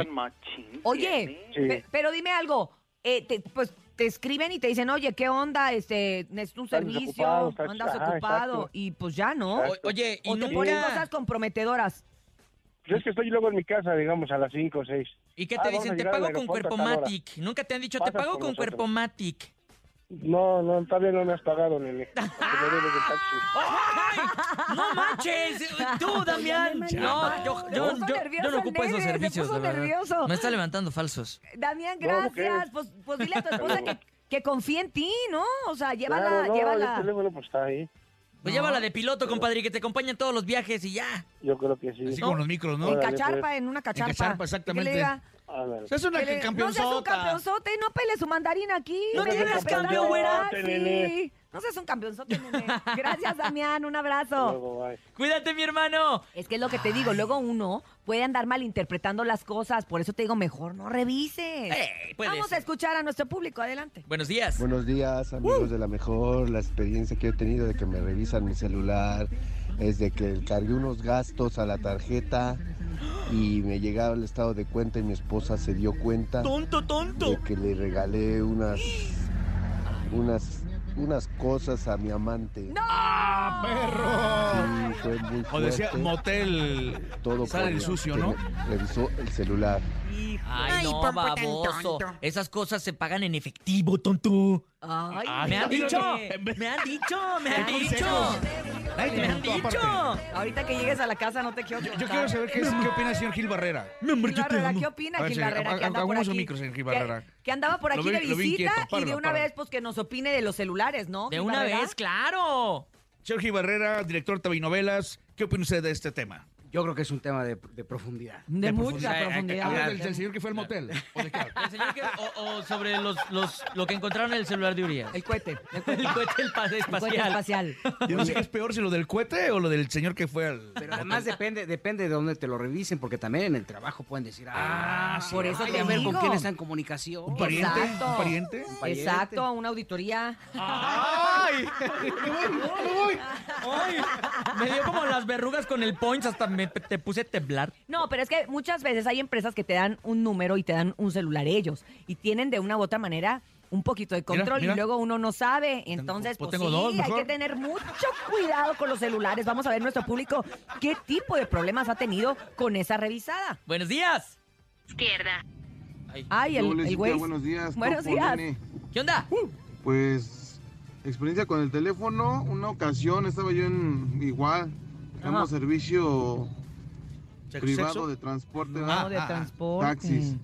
Oye, Sí. pe- pero dime algo. eh, te- pues te escriben y te dicen, oye, ¿qué onda? Este, necesito un Estás servicio, estás- andas ajá, ocupado. exacto. Y pues ya, ¿no? Exacto. Oye, y O te ponen cosas comprometedoras. Yo es que estoy luego en mi casa, digamos, a las 5 o 6. ¿Y qué Ah, te vamos dicen? Te pago con aeropuerto cuerpo a tal hora. Matic. Nunca te han dicho, te pago con nosotros. cuerpo Matic. No, no, todavía no me has pagado, nene. <laughs> ¡No manches! ¡Tú, Damián! No, yo, yo, yo- yo no ocupo esos servicios, puso de verdad. nervioso. Me está levantando falsos. Damián, gracias. Pues, pues dile a tu esposa <laughs> que, que confíe en ti, ¿no? O sea, llévala, Claro, no, llévala. el teléfono pues está ahí. Pues llévala de piloto, compadre, y que te acompañe en todos los viajes y ya. Yo creo que sí. Así con los micros, ¿no? En Órale, cacharpa, pues. en una cacharpa. cacharpa, exactamente. Que es una que le- No seas un campeonzota. campeonzote, no pele su mandarina aquí. No tienes ande güera. así. No seas un campeonzote, nene. Gracias, Damián, un abrazo. <laughs> Luego, bye. Cuídate, mi hermano. Es que es lo que te digo, luego uno puede andar malinterpretando las cosas, por eso te digo, mejor no revises. Ey, puede Vamos ser. a escuchar a nuestro público, adelante. Buenos días. Buenos días, amigos de la mejor. La experiencia que he tenido de que me revisan mi celular es de que cargué unos gastos a la tarjeta y me llegaba el estado de cuenta y mi esposa se dio cuenta Tonto, tonto. de que le regalé unas unas unas cosas a mi amante. ¡Ah, perro! Sí, fue muy O decía fuerte. motel. Todo sale por el sucio, ¿no? Revisó el celular. Ay, no, baboso. Esas cosas se pagan en efectivo, tonto. Ay, Me han Ay, dicho, no, me han dicho, me han dicho. Me han dicho. Ahorita que llegues a la casa no te quiero Yo contar. quiero saber qué, es- qué opina el señor Gil Barrera. Gil Barrera, ¿qué opina A ver, Gil señor, Barrera? Que a- anda por aquí. micro, señor Gil Barrera. Que andaba por Lo aquí vi- de lo vi visita inquieto. y de Páralo, una páralo. vez pues que nos opine de los celulares, ¿no? De Gil una Barrera? vez, claro. Señor Gil Barrera, director de Novelas, ¿qué opina usted de este tema? Yo creo que es un tema de, de profundidad. De mucha profundidad. Habla del, del señor que fue al motel. ¿O <laughs> de qué habla? El señor que- o, o sobre los, los, lo que encontraron en el celular de Urias. El cohete. <laughs> El cohete, el cohete el espacial. espacial. Yo no sé qué es peor, si lo del cohete o lo del señor que fue al. Pero además depende, depende de dónde te lo revisen, porque también en el trabajo pueden decir, ah, sí, por eso ay, te a ver con quién está en comunicación. ¿Un pariente? Exacto. ¿Un pariente? pariente. Exacto, una auditoría. ¡Ay! <laughs> ¡Ay! Me dio como las verrugas con el points, hasta me te puse a temblar. No, pero es que muchas veces hay empresas que te dan un número y te dan un celular ellos. Y tienen de una u otra manera un poquito de control mira. y luego uno no sabe. Entonces, pues pues, tengo sí, dos, hay que tener mucho cuidado con los celulares. Vamos a ver nuestro público qué tipo de problemas ha tenido con esa revisada. Buenos días. Izquierda. Ay, el, el güey. Buenos días. Buenos Topo, días. nene. ¿Qué onda? Pues, experiencia con el teléfono. Una ocasión estaba yo en igual, Ajá. servicio ¿Sexo? privado de transporte. No, ¿verdad? de transporte. Taxis.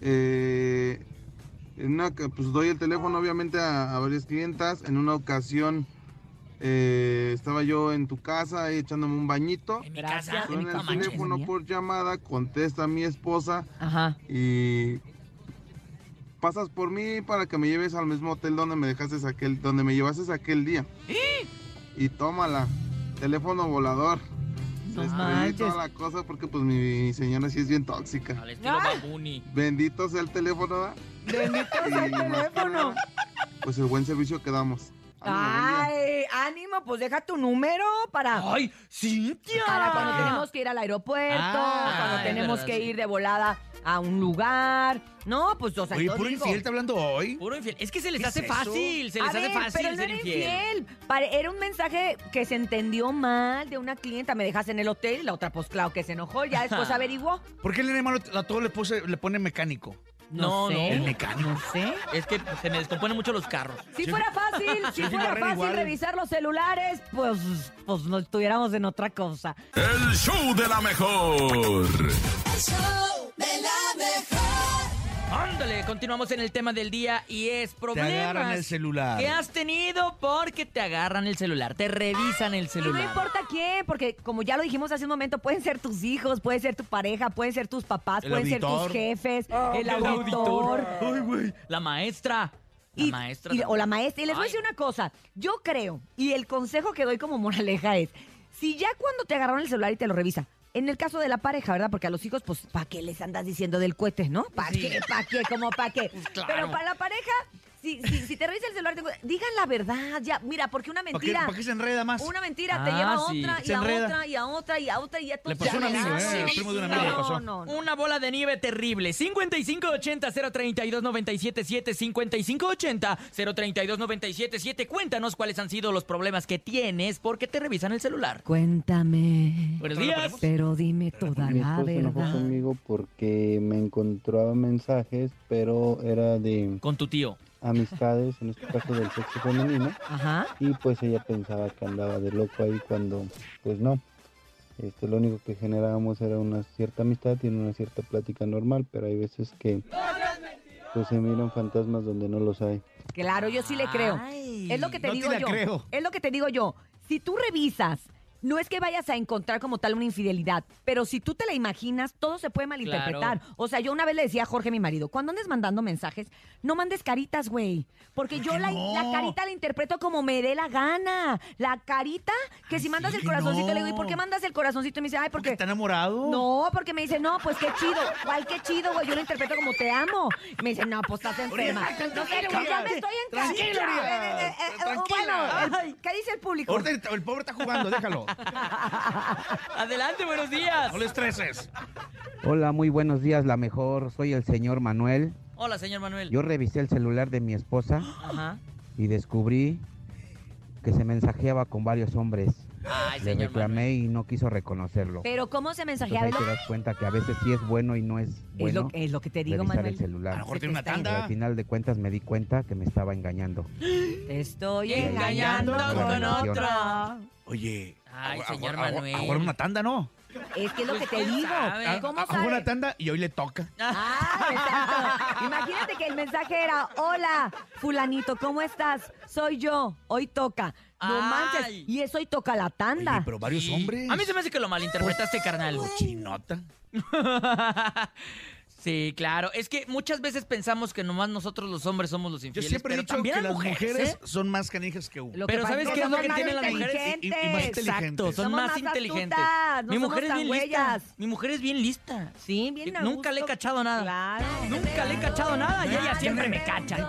Eh, en una, ca- pues doy el teléfono obviamente a, a varias clientas. En una ocasión eh, estaba yo en tu casa ahí echándome un bañito. En mi casa. No el manches. teléfono por llamada, contesta mi esposa Ajá. y pasas por mí para que me lleves al mismo hotel donde me dejaste aquel, donde me llevaste aquel día. Y tómala, teléfono volador. No pedí toda la cosa porque pues mi señora sí es bien tóxica. Al estilo Ah. Babuni. Bendito sea el teléfono, ¿verdad? Bendito sea el teléfono. nada, Pues el buen servicio que damos. Ay, ánimo, pues deja tu número para. ¡Ay, Cintia! Para cuando tenemos que ir al aeropuerto, Ah, cuando tenemos verdad, que sí. ir de volada a un lugar. No, pues, o sea, Oye, yo puro digo, infiel está hablando hoy. Puro infiel. Es que se les ¿Qué hace es eso? fácil, se les a hace ver, fácil pero no ser era infiel. infiel. Pare- Era un mensaje que se entendió mal de una clienta. Me dejas en el hotel y la otra, pues claro, que se enojó. Ya después <laughs> averiguó. ¿Por qué el nene malo a todo le, puse, le pone mecánico? No, no. El mecánico. No sé. Es que se me descomponen mucho los carros. Si fuera fácil, <laughs> si Sí, fuera fácil igual. revisar los celulares, pues, pues no estuviéramos en otra cosa. El show de la mejor. El show de la mejor. Ándale, continuamos en el tema del día y es problemas agarran el celular. que has tenido porque te agarran el celular, te revisan el Y no celular. importa quién, porque como ya lo dijimos hace un momento, pueden ser tus hijos, puede ser tu pareja, pueden ser tus papás, El pueden ser tus jefes, Ah, el auditor. Ay, güey. La maestra. La Y- maestra. y- o la maestra. Y les voy a decir una cosa. Yo creo, y el consejo que doy como moraleja es, si ya cuando te agarraron el celular y te lo revisa, en el caso de la pareja, ¿verdad? Porque a los hijos, pues, ¿para qué les andas diciendo del cohete, no? ¿Para Sí. qué? ¿Para qué? ¿Cómo para qué? <laughs> claro. Pero para la pareja, si, si, si te revisa el celular, te- digan la verdad. Ya, mira, porque una ¿Para qué, mentira... para qué se enreda más? Una mentira te Ah, lleva a sí. otra y Se a enreda. otra y a otra y a otra y a Le pasó a un amigo, ¿eh? El primo de un amigo le pasó. No, no, no. Una bola de nieve terrible. 5580-032-977. 5580-032-977. Cuéntanos cuáles han sido los problemas que tienes porque te revisan el celular. Cuéntame. Buenos días. Pero dime toda Mi la esposo se enojó verdad. conmigo porque me encontraba mensajes, pero era de Con tu tío. Amistades, en este caso del sexo femenino, Ajá. y pues ella pensaba que andaba de loco ahí cuando, pues no. Este, lo único que generábamos era una cierta amistad y una cierta plática normal, pero hay veces que pues se miran fantasmas donde no los hay. Claro, yo sí le creo. Ay. Es lo que te no te digo la yo. creo. Es lo que te digo yo. Si tú revisas, no es que vayas a encontrar como tal una infidelidad, pero si tú te la imaginas, todo se puede malinterpretar. O sea, yo una vez le decía a Jorge, mi marido, cuando andes mandando mensajes, no mandes caritas, güey. Porque yo la, no? la carita la interpreto como me dé la gana. La carita, que si mandas sí, el corazoncito, le digo, ¿y por qué mandas el corazoncito? Y me dice, ay, ¿Porque porque... está enamorado? No, porque me dice, no, pues qué chido. ¿Cuál qué chido, güey? Yo lo interpreto como te amo. Me dice, no, pues estás enferma. No sé, ya me estoy en tranquila, Eh, eh, eh, tranquila. Bueno, el- ¿qué dice el público? El pobre está jugando, déjalo. Adelante, buenos días. No le estreses. Hola, muy buenos días, la mejor. Soy el señor Manuel. Hola, señor Manuel. Yo revisé el celular de mi esposa Ajá. y descubrí que se mensajeaba con varios hombres. Ay, Le señor reclamé y no quiso reconocerlo. Pero ¿cómo se Entonces ahí te das cuenta que a veces sí es bueno y no es Es bueno lo, es lo que te digo, Manuel. el celular. A lo mejor tiene una Pero tanda. al final de cuentas me di cuenta que me estaba engañando. Te estoy Engañando engañando con otra. Oye, Ay, a- señor a- a- Manuel. Ahora una tanda, ¿no? Es que es lo Pues, que te ¿quién digo. sabe? ¿Cómo A- a- sabes? una tanda y hoy le toca. Ah. Imagínate que el mensaje era, hola, fulanito, ¿cómo estás? Soy yo, hoy toca. No Ay. manches, y eso hoy toca la tanda. Pero varios Sí. hombres. A mí se me hace que lo malinterpretaste, Pues, carnal. Chinota. <laughs> Sí, claro. Es que muchas veces pensamos que nomás nosotros los hombres somos los Yo infieles. siempre he pero dicho también que las mujeres ¿eh? son más canijas que uno. Lo que Pero pasa ¿sabes es qué que es lo somos que más tienen las mujeres? Y- y más inteligentes. Exacto, son Somos más más inteligentes. astutas, no Mi somos mujer es tan bien lista. güeyas. Mi mujer es bien lista. Sí, bien a Nunca le he gusto. cachado nada. Claro. Nunca le he cachado nada y ella siempre me cacha. A ver,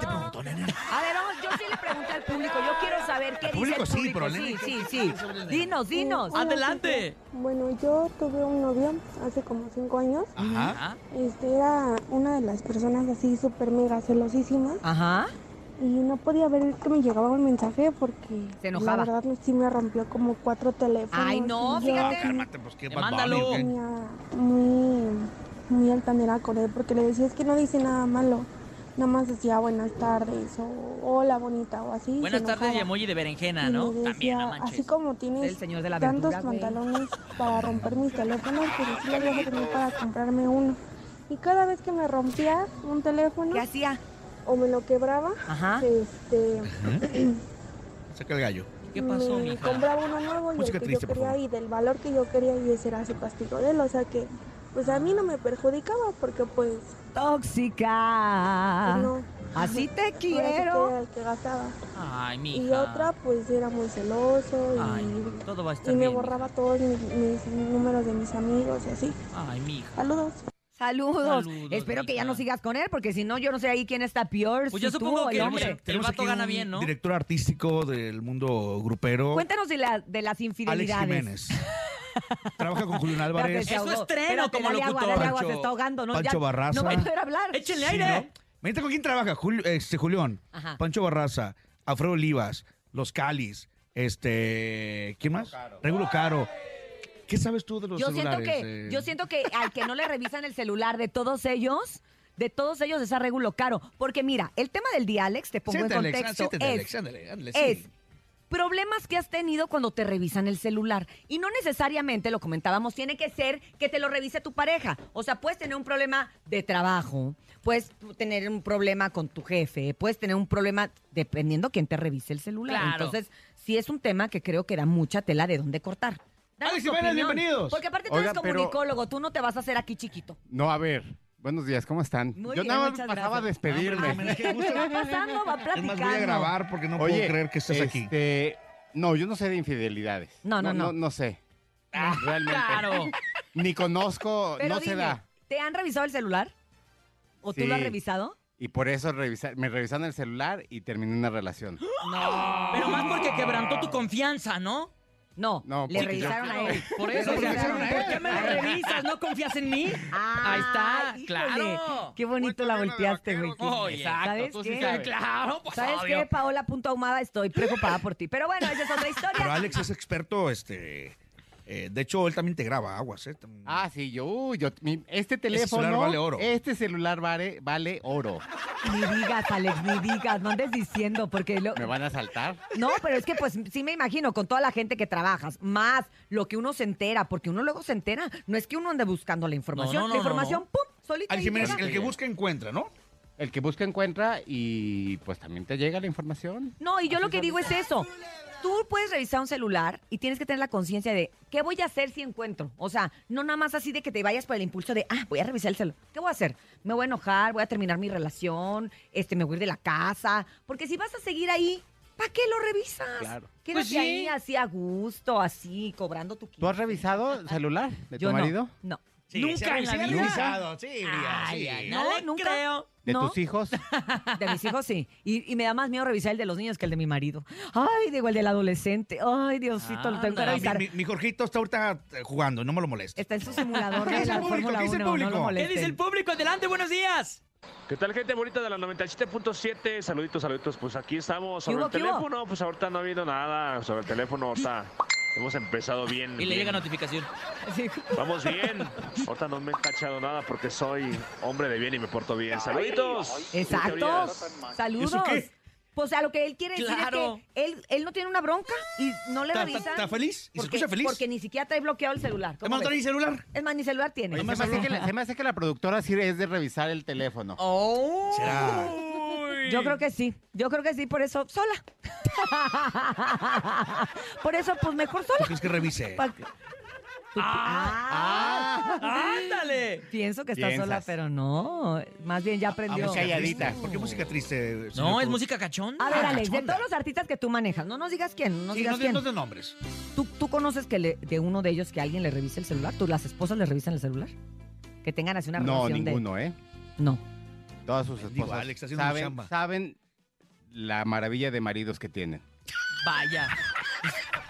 vamos, yo sí le al público. Yo quiero saber qué dice público el sí, público. pero sí, sí, ¿qué- sí. Dinos, dinos. Adelante. Bueno, yo tuve un novio hace como cinco años. Ajá. Este era una de las personas así súper mega celosísimas. Ajá. Y no podía ver que me llegaba un mensaje porque Se enojaba. la verdad sí me rompió como cuatro teléfonos. Ay, no, y yo fíjate. así Cálmate, pues qué Te Bad mándalo. Bunny, ¿o qué? tenía muy, muy altanera con él porque le decía es que no dice nada malo. Nada más decía buenas tardes o hola bonita o así. Buenas se tardes y emoji de berenjena, Y ¿no? me También, no decía, manches. así como tienes El señor de la tantos verdura, güey. pantalones para romper mis teléfonos, pues sí los vas a tener para comprarme uno. Y cada vez que me rompía un teléfono ¿Qué hacía? o me lo quebraba, Ajá. este, Saca el gallo. ¿Qué pasó, me mija? compraba uno nuevo y Música el que triste, yo por quería y del valor que yo quería y ese era su castigo de él. O sea que, pues a mí no me perjudicaba porque pues, Tóxica. pues, no. Así te que quiero. era que gastaba. Ay, mija. Y otra pues era muy celoso y... Ay, todo va a estar Y me borraba todos mis, mis números de mis amigos y así. Ay, mija. Saludos. Saludos. Saludos, Espero que ya no sigas con él, porque si no, yo no sé ahí quién está peor. Pues si yo tú supongo o que el hombre. El vato gana bien, ¿no? Director artístico del mundo grupero. Cuéntanos de, la, de las Alex infidelidades. Jiménez. <laughs> Trabaja con Julián Álvarez. Eso es treno como dale agua, locutor. agua, Pancho- se está ahogando. No, Pancho ya, Barraza. No va a poder hablar. Échenle Sí, aire. ¿no? Imagínate con quién trabaja. Julio, este, Julián, Ajá. Pancho Barraza, Alfredo Olivas, Los Calis, este... ¿Quién más? Regulo Caro. ¿Qué sabes tú de los Yo siento, celulares? que, eh? yo siento que al que no le revisan el celular de todos ellos, de todos ellos es a Regulo Caro. Porque mira, el tema del día, Alex, te pongo en contexto, siéntate, es, Alex, ándale, ándale, sí. es problemas que has tenido cuando te revisan el celular. Y no necesariamente, lo comentábamos, tiene que ser que te lo revise tu pareja. O sea, puedes tener un problema de trabajo, puedes tener un problema con tu jefe, puedes tener un problema dependiendo quién te revise el celular. Claro. Entonces, sí es un tema que creo que da mucha tela de dónde cortar. Danos Alex Jiménez, bienvenidos. Porque aparte tú Oigan, eres pero- comunicólogo, tú no te vas a hacer aquí chiquito. No, a ver. Buenos días, ¿cómo están? Muy Yo bien, nada más muchas pasaba a despedirme. Qué gusto. Va pasando, va Es platicando. más, voy a grabar porque no Oye, puedo creer que estés aquí. este, No, yo no sé de infidelidades. No, no, no. No, sé. Realmente. Claro. Ni conozco, Pero no se dime, da. ¿te han revisado el celular? ¿O tú lo has Sí. revisado? Y por eso revisa- me revisaron el celular y terminé una relación. <gasps> No. Pero más porque quebrantó tu confianza, ¿no? No, No, le revisaron yo- a él. Por eso, Le o sea, revisaron a él. ¿por qué me <laughs> lo revisas? ¿No confías en mí? Ah, Ahí está, híjole, claro. Qué bonito la volteaste, güey. Oh, exacto, ¿Sabes tú sí qué? sabes. Claro, pues, ¿Sabes obvio. qué, Paola Punto Ahumada? Estoy preocupada por ti. Pero bueno, esa es otra historia. Pero Alex es experto, este... eh, de hecho, él también te graba aguas, ¿eh? Ah, sí, yo, yo mi- este celular teléfono, vale oro. este celular vale, vale oro. Ni digas, Alex, ni digas. No andes diciendo, porque... Lo... ¿Me van a saltar? No, pero es que pues sí me imagino con toda la gente que trabajas, más lo que uno se entera, porque uno luego se entera. No es que uno ande buscando la información. No, no, no, la información, no. ¡pum! Solita Al Jiménez, el que busca encuentra, ¿no? El que busca encuentra y pues también te llega la información. No, y yo lo que digo es eso. Tú puedes revisar un celular y tienes que tener la conciencia de qué voy a hacer si encuentro. O sea, no nada más así de que te vayas por el impulso de, ah, voy a revisar el celular. ¿Qué voy a hacer? Me voy a enojar, voy a terminar mi relación, este, me voy a ir de la casa. Porque si vas a seguir ahí, ¿para qué lo revisas? Claro. Quédate Pues sí. ahí así a gusto, así, cobrando tu ¿Tú has revisado el celular de tu no, marido? No. Sí, Nunca en la sí, vida. revisado, sí, Ay, sí. ay, No, no, le nunca. creo. ¿De ¿No? tus hijos? <laughs> De mis hijos sí. Y, y me da más miedo revisar el de los niños que el de mi marido. Ay, digo, el del adolescente. Ay, Diosito, lo tengo que revisar. mi, mi- mi Jorgito está ahorita eh, jugando, no me lo moleste. Está en su simulador ¿Qué de dice la el público? Fórmula ¿Qué dice el 1. No público? ¿Qué dice el público? Adelante, buenos días. ¿Qué tal, gente bonita de la 97.7? Saluditos, saluditos. Pues aquí estamos sobre ¿Qué hubo, el teléfono. Pues ahorita no ha habido nada sobre el teléfono. Ahorita Hemos empezado bien. Y le bien. llega notificación. Vamos <laughs> bien. Ahorita no me he cachado nada porque soy hombre de bien y me porto bien. Saluditos. Exacto. Saludos. Pues a lo que él quiere Claro. decir es que él, él no tiene una bronca y no le ¿Está- revisan. está feliz? ¿Y se escucha feliz? Porque ni siquiera trae bloqueado el celular. ¿Cómo Es más, no trae ni celular. Es más, ni celular tiene. Oye, se, me hace que la, se me hace que la productora sí es de revisar el teléfono. Oh. ¿Será? Yo creo que sí. Yo creo que sí, por eso sola. <laughs> por eso, pues mejor sola. ¿Tú crees que revise? Pa- Tú- Ah, ¡Ándale! Pienso que está Piensas. sola, pero no. Más bien ya aprendió. música triste. ¿Por qué música triste? No, es Cruz? música cachonda. A ver, Alex, de todos los artistas que tú manejas, no nos digas quién, no nos Sí, digas no, de- quién. no de nombres. ¿Tú, tú conoces que le- de uno de ellos que alguien le revise el celular? ¿Tú, las esposas le revisan el celular? Que tengan así una No, relación de... ninguno, ¿eh? No. Todas sus Digo, esposas Alex, haciendo mi saben, chamba. saben la maravilla de maridos que tienen. Vaya.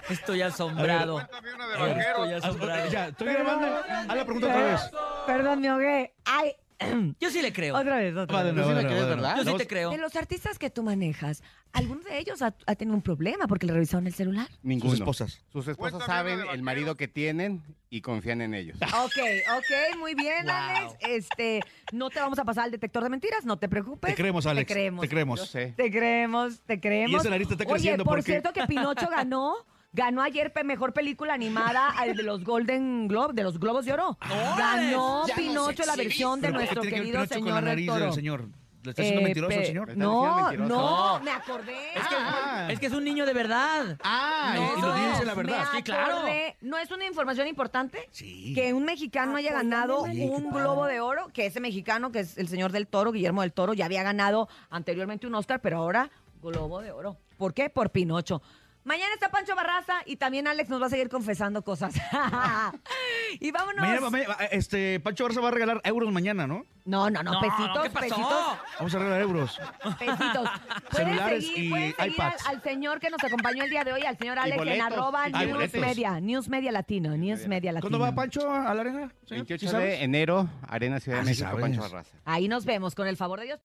Estoy asombrado. Estoy asombrado. Ya, estoy grabando. Haz la pregunta otra vez. Perdón, me ahogué. Ay. <clears throat> Yo sí le creo. Otra vez, otra vez. sí le crees. ¿verdad? Yo sí te creo. De los artistas que tú manejas, ¿alguno de ellos ha, ha tenido un problema porque le revisaron el celular? Ninguno. Sus esposas. Sus esposas saben el marido que tienen y confían en ellos. <laughs> Ok, ok, muy bien, Wow. Alex. Este, no te vamos a pasar al detector de mentiras, no te preocupes. Te creemos, Alex. Te creemos. Te creemos. Yo sé. Te creemos, te creemos. Y esa nariz te está Oye, creciendo por porque- cierto que Pinocho <laughs> ganó. Ganó ayer pe- mejor película animada al de los Golden Globe, de los Globos de Oro. Ganó Ya nos Pinocho la versión de Pero, ¿qué nuestro tiene que ver querido Pinocho con señor la del nariz Toro. del señor? ¿Le está haciendo Eh, mentiroso al pe- señor? ¿Le está diciendo No, mentiroso? no, No. me acordé. Es que, Ah. es que es un niño de verdad. Ah, No, y lo dice la verdad. me Sí, claro. acordé. ¿No es una información importante? Sí. Que un mexicano haya ganado un globo de oro, que ese mexicano, que es el señor del Toro, Guillermo del Toro, ya había ganado anteriormente un Oscar, pero ahora globo de oro. ¿Por qué? Por Pinocho. Mañana está Pancho Barraza y también Alex nos va a seguir confesando cosas. <laughs> y vámonos. Mañana, mañana, este, Pancho Barça va a regalar euros mañana, ¿no? No, no, no, No, pesitos, ¿qué pasó? pesitos, Vamos a regalar euros. pesitos. <laughs> Pueden Celulares seguir, y pueden seguir al, iPads. al señor que nos acompañó el día de hoy, al señor Alex en boletos. arroba Y News boletos. Media, News Media Latino, News Media Latino. ¿Cuándo va Pancho a la arena? señor? 28 ¿Sí sabes? de enero, Arena Ciudad Ah, de sí México, sabes. Pancho Barraza. Ahí nos vemos, con el favor de Dios.